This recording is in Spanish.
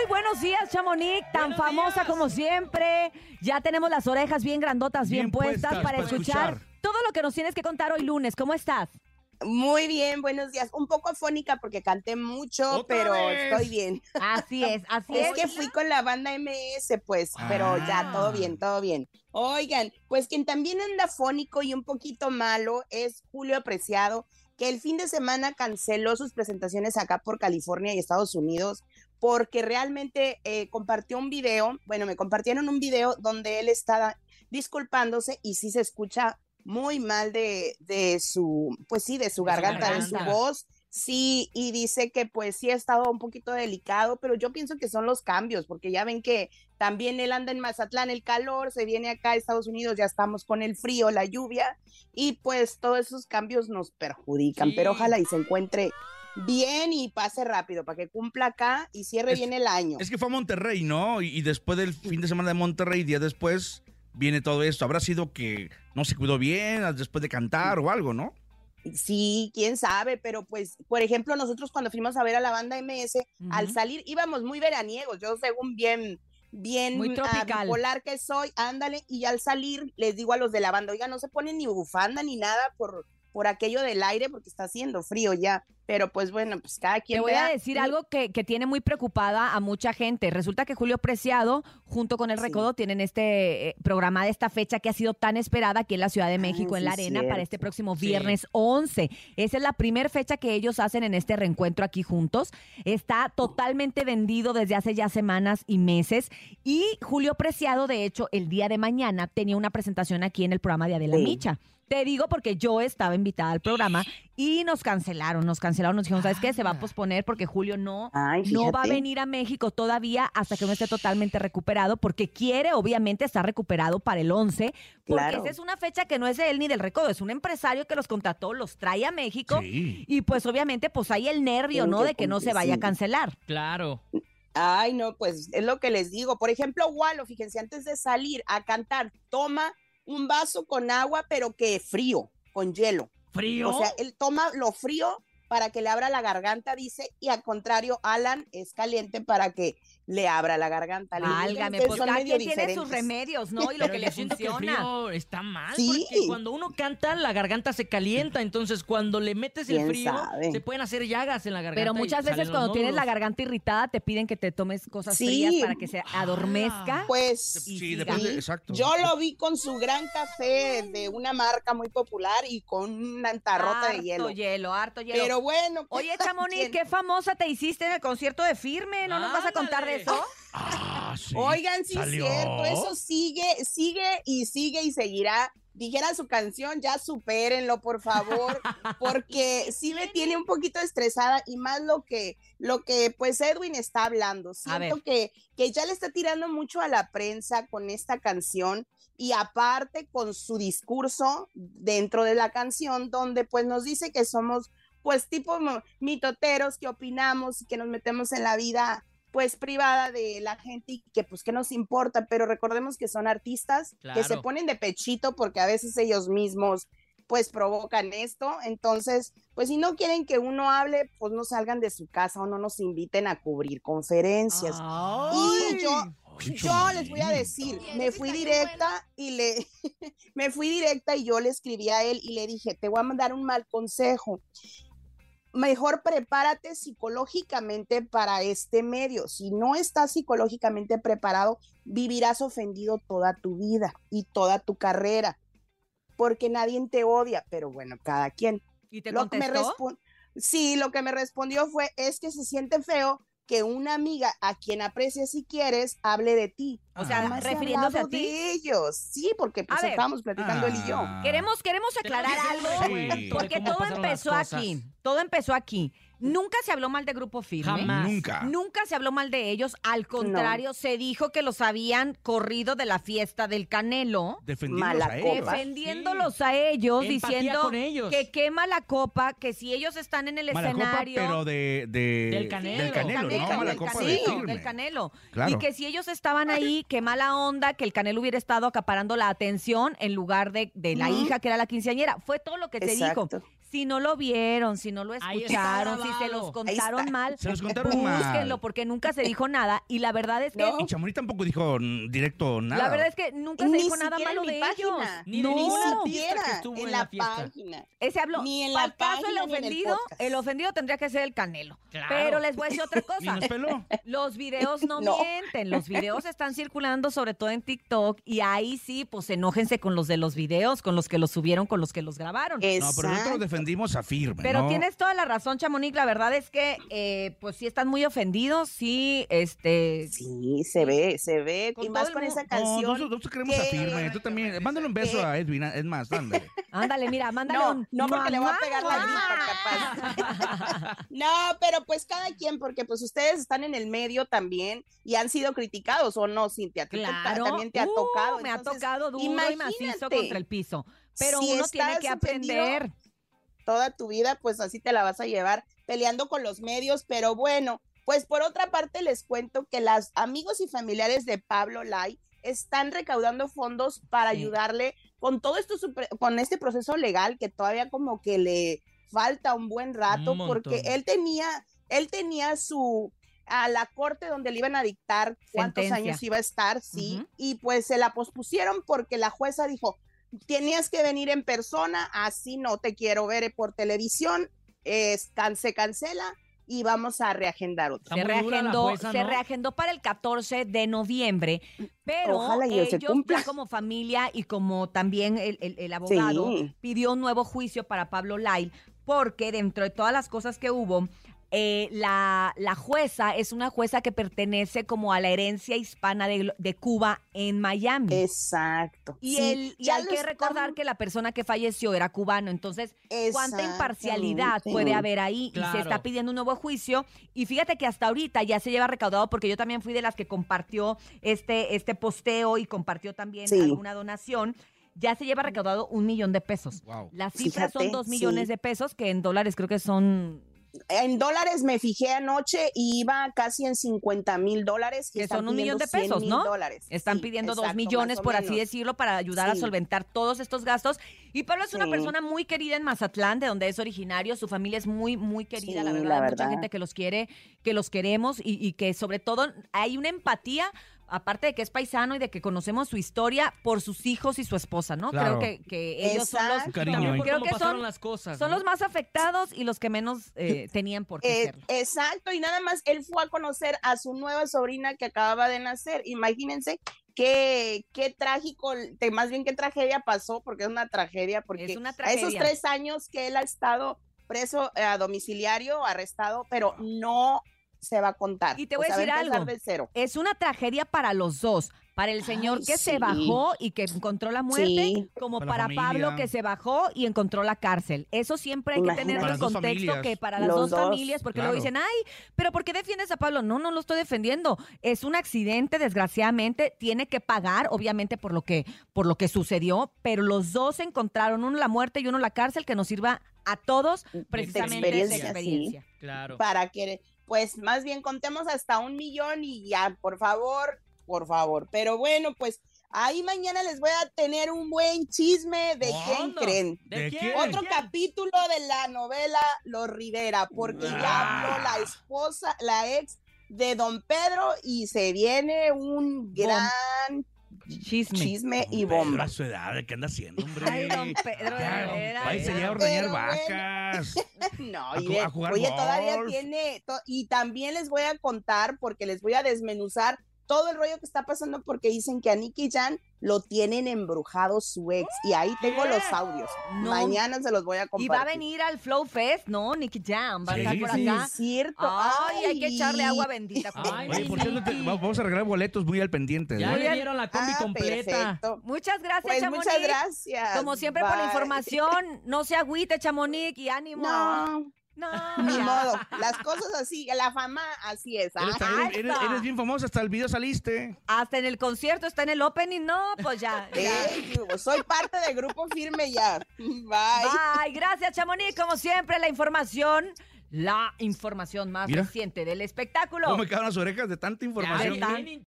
Muy buenos días, Chamonix, tan Buenos famosa días. como siempre. Ya tenemos las orejas bien grandotas, bien, Bien puestas, puestas para para escuchar, escuchar. todo lo que nos tienes que contar hoy lunes. ¿Cómo estás? Muy bien, buenos días. Un poco afónica porque canté mucho, ¡Otra pero vez! estoy bien. Así es, así Es es. que fui con la banda MS, pues, pero ya, todo Ah. bien, todo bien. Oigan, pues quien también anda afónico y un poquito malo es Julio Apreciado, que el fin de semana canceló sus presentaciones acá por California y Estados Unidos porque realmente eh, compartió un video, bueno, me compartieron un video donde él estaba disculpándose y sí se escucha muy mal de, de su, pues sí, de su garganta, de su voz. Sí, y dice que pues sí ha estado un poquito delicado, pero yo pienso que son los cambios, porque ya ven que también él anda en Mazatlán, el calor, se viene acá a Estados Unidos, ya estamos con el frío, la lluvia, y pues todos esos cambios nos perjudican, Sí. pero ojalá y se encuentre bien y pase rápido para que cumpla acá y cierre Es- bien el año. Es que fue a Monterrey, ¿no? Y, y después del fin de semana de Monterrey, día después, viene todo esto. Habrá sido que no se cuidó bien después de cantar o algo, ¿no? Sí, quién sabe, pero pues, por ejemplo, nosotros cuando fuimos a ver a la banda MS, al Ujú. salir íbamos muy veraniegos, yo según bien, bien Muy ah, tropical. bipolar que soy, ándale, y al salir les digo a los de la banda, oiga, no se ponen ni bufanda ni nada por, por aquello del aire porque está haciendo frío ya, pero pues bueno, pues cada quien Te voy vea. a decir algo que, que tiene muy preocupada a mucha gente. Resulta que Julio Preciado, junto con el Sí. Recodo, tienen este eh, programada esta fecha que ha sido tan esperada aquí en la Ciudad de México, Ah, en la sí, Arena, para este próximo Sí. viernes 11. Esa es la primera fecha que ellos hacen en este reencuentro aquí juntos. Está totalmente vendido desde hace ya semanas y meses. Y Julio Preciado, de hecho, el día de mañana tenía una presentación aquí en el programa de Adela Sí. Micha. Te digo porque yo estaba invitada al programa y nos cancelaron, nos cancelaron, nos dijeron, ¿sabes qué? Se va a posponer porque Julio no, Ay, no va a venir a México todavía hasta que no esté totalmente recuperado porque quiere obviamente estar recuperado para el 11 porque Claro. esa es una fecha que no es de él ni del recodo, es un empresario que los contrató, los trae a México Sí. y pues obviamente pues hay el nervio, ¿no? De que no se vaya a cancelar. Claro. Ay, no, pues es lo que les digo. Por ejemplo, Walo, fíjense, antes de salir a cantar, toma un vaso con agua, pero que frío, con hielo. ¿Frío? O sea, él toma lo frío para que le abra la garganta, dice, y al contrario, Alan es caliente para que le abra la garganta. Válgame, pues cada quien tiene sus remedios, ¿no? Y lo Pero que le siento que el funciona. frío está mal, Sí. porque cuando uno canta, la garganta se calienta, entonces cuando le metes el ¿Quién frío, sabe? se pueden hacer llagas en la garganta. Pero muchas veces cuando tienes la garganta irritada te piden que te tomes cosas Sí. frías para que se adormezca. Pues Y Sí, depende, Sí, exacto. yo lo vi con su gran café de una marca muy popular y con una tarrota de harto hielo. hielo, harto hielo. Pero bueno. Oye, cada Chamonix, qué famosa te hiciste en el concierto de Firme. ¿No nos vas a contar de eso? Ah, sí. Oigan, sí es ¿Salió? cierto, eso sigue, sigue y sigue y seguirá. Dijera su canción, ya supérenlo, por favor, porque sí me tiene un poquito estresada y más lo que, lo que pues Edwin está hablando. Siento que, que ya le está tirando mucho a la prensa con esta canción y aparte con su discurso dentro de la canción, donde pues nos dice que somos pues tipo mitoteros, que opinamos y que nos metemos en la vida pues privada de la gente y que pues que nos importa, pero recordemos que son artistas que se Claro. ponen de pechito porque a veces ellos mismos pues provocan esto, entonces pues si no quieren que uno hable, pues no salgan de su casa o no nos inviten a cubrir conferencias. Ay. Y yo, yo les voy a decir, me fui directa y le, me fui directa y yo le escribí a él y le dije, te voy a mandar un mal consejo. Mejor prepárate psicológicamente para este medio. Si no estás psicológicamente preparado, vivirás ofendido toda tu vida y toda tu carrera, porque nadie te odia, pero bueno, cada quien. ¿Y te Lo que me sí, lo que me respondió fue, es que se siente feo que una amiga a quien aprecias y quieres hable de ti. O sea, Jamás he refiriéndose a ti. de ellos. Sí, porque pues A ver. estábamos platicando él y yo. Ah. Queremos, queremos aclarar algo. Porque todo empezó aquí. Todo empezó aquí. Nunca se habló mal de Grupo Firme. Jamás. Nunca. Nunca se habló mal de ellos. Al contrario, se dijo que los habían corrido de la fiesta del Canelo. Defendiéndolos Mala a ellos. Defendiéndolos a ellos, Empatía diciendo ellos. que quema la copa, que si ellos están en el Mala copa, escenario. pero de, de- Del Canelo. Del Canelo, Canelo, no mala del copa Canelo, de firme. del Canelo. Claro. Y que si ellos estaban ahí, qué mala onda, que el Canelo hubiera estado acaparando la atención en lugar de, de la hija que era la quinceañera. Fue todo lo que se dijo. Exacto. Si no lo vieron, si no lo está escucharon, si se los contaron mal, Se los contaron mal. búsquenlo porque nunca se dijo nada. Y la verdad es que No. Y Chamonix tampoco dijo directo nada. la verdad es que nunca se Ni dijo nada siquiera malo en de mi ellos. página. Ni no, Ni artista que siquiera estuvo en en la, la fiesta. página. ese habló. Ni en la el caso el página ofendido, el ofendido tendría que ser el Canelo. Claro. Pero les voy a decir otra cosa. nos peló. Los videos no, No. mienten, los videos están circulando sobre todo en TikTok y ahí sí, pues enójense con los de los videos, con los que los subieron, con los que los grabaron. No, pero nosotros Defendimos a firme. Pero ¿no? tienes toda la razón, Chamonix. La verdad es que, eh, pues sí están muy ofendidos, sí, este. Sí, se ve, se ve. Con y más con esa No, canción. nosotros, nosotros queremos a que- firme. Tú también. Mándale un beso que- a Edwin. Es más, dándole. Ándale, mira, mándale No, un. no porque le voy a ¡Mamá! pegar la gripa, capaz. No, pero pues cada quien, porque pues ustedes están en el medio también y han sido criticados o no, Cintia. A Claro. también te ha Uh, tocado. me ha entonces, tocado duro y macizo imagínate, contra el piso. Pero si uno tiene que aprender. Toda tu vida, pues así te la vas a llevar peleando con los medios, pero bueno, pues por otra parte les cuento que las amigos y familiares de Pablo Lai están recaudando fondos para Sí. ayudarle con todo esto, con este proceso legal que todavía como que le falta un buen rato, Un porque él tenía, él tenía su a la corte donde le iban a dictar cuántos Sentencia. años iba a estar, sí, y pues se la pospusieron porque la jueza dijo, tenías que venir en persona, así no te quiero ver por televisión, es, can- se cancela y vamos a reagendar otro. Se reagendó, jueza, se reagendó para el 14 de noviembre, pero Ojalá se ellos cumpla. ya como familia y como también el, el- el abogado Sí. pidió un nuevo juicio para Pablo Lai porque dentro de todas las cosas que hubo, eh, la, la jueza es una jueza que pertenece como a la herencia hispana de, de Cuba en Miami. Exacto. y Sí, el, y hay que recordar están- que la persona que falleció era cubano, entonces cuánta imparcialidad puede haber ahí y se está pidiendo un nuevo juicio y fíjate que hasta ahorita ya se lleva recaudado porque yo también fui de las que compartió este este posteo y compartió también Sí. alguna donación ya se lleva recaudado un millón de pesos Wow. las cifras son dos sí. millones de pesos que en dólares creo que son En dólares me fijé anoche y iba casi en 50 mil dólares. Que son un millón de pesos, 100,000 ¿no? dólares. Están Sí, pidiendo dos millones, por así decirlo, para ayudar a solventar todos estos gastos. Y Pablo es una persona muy querida en Mazatlán, de donde es originario. Su familia es muy, muy querida, la verdad. la Hay mucha verdad. gente que los quiere, que los queremos y, y que sobre todo hay una empatía. Aparte de que es paisano y de que conocemos su historia por sus hijos y su esposa, ¿no? Claro. Creo que, que ellos son los. Cariño, Creo cómo que son- las cosas. son ¿no? los más afectados y los que menos eh, tenían por qué Eh, serlo. exacto, y nada más él fue a conocer a su nueva sobrina que acababa de nacer. Imagínense qué, qué trágico, más bien qué tragedia pasó, porque es una tragedia, porque Es una a esos tragedia. tres años que él ha estado preso eh, a domiciliario, arrestado, pero no se va a contar. Y te voy a sea, decir empezar algo. de cero. Es una tragedia para los dos. Para el señor Ay, que se bajó y que encontró la muerte, Sí. como Para. Pablo que se bajó y encontró la cárcel. Eso siempre hay que Imagínate. Para en contexto familias. que para las dos, dos, familias, porque luego claro. dicen, ay, pero ¿por qué defiendes a Pablo? No, no lo estoy defendiendo. Es un accidente, desgraciadamente, tiene que pagar, obviamente, por lo que, por lo que sucedió, pero los dos encontraron, uno la muerte y uno la cárcel, que nos sirva a todos precisamente de experiencia, experiencia. Claro. para que, pues más bien contemos hasta un millón y ya, por favor, por favor. Pero bueno, pues ahí mañana les voy a tener un buen chisme de quién creen. ¿De ¿De quién? Otro ¿Quién? capítulo de la novela Los Rivera, porque ya Ah. habló la esposa, la ex de Don Pedro y se viene un gran Chisme. chisme y Pedro, bomba. a su edad, ¿qué anda haciendo, hombre? Ay, don Pedro, váyase ya a ordeñar vacas. No, A y a jugar oye, todavía golf. tiene, to- y también les voy a contar, porque les voy a desmenuzar todo el rollo que está pasando, porque dicen que a Nicky Jan lo tienen embrujado su ex, y ahí tengo los audios. No. Mañana se los voy a Y compartir. va a venir al Flow Fest, ¿no? Nicky Jam va a Sí, estar por sí. acá. Es cierto. Ay, hay que echarle agua bendita. Ay, Oye, por cierto, te- vamos a regalar boletos muy al pendiente. Ya le dieron la combi Ah, completa. perfecto. Muchas gracias, Pues Chamonix. muchas gracias. Como siempre por la información. No se agüite, Chamonix, y ánimo. No, No, ni ya. modo. Las cosas así, la fama así es. Eres, eres- eres- eres bien famosa, hasta el video saliste. Hasta en el concierto está en el opening, no, pues ya. ya. eh, soy parte del grupo firme ya. Bye. Bye, gracias, Chamonix. Como siempre, la información, la información más Mira. reciente del espectáculo. ¿Cómo me quedaron las orejas de tanta Ya, información? Bien